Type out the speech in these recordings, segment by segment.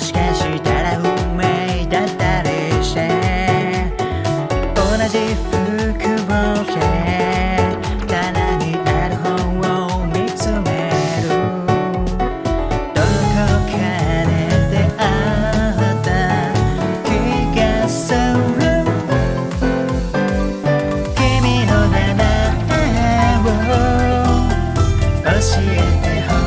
しかしたら運命だったりして。同じ服を着て棚にある本を見つめる。どこかで出会った気がする。君の名前を教えてほしい。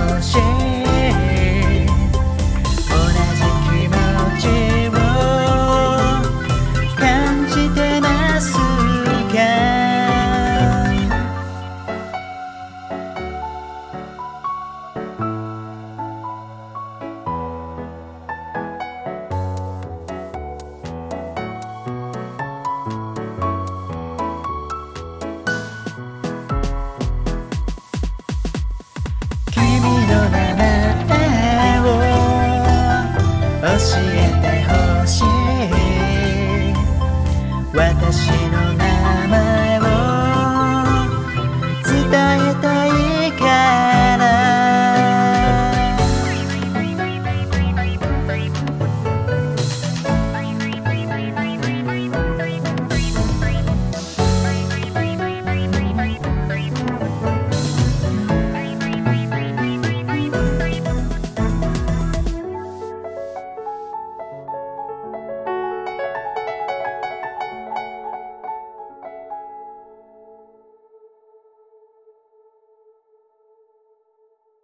えてほしい。私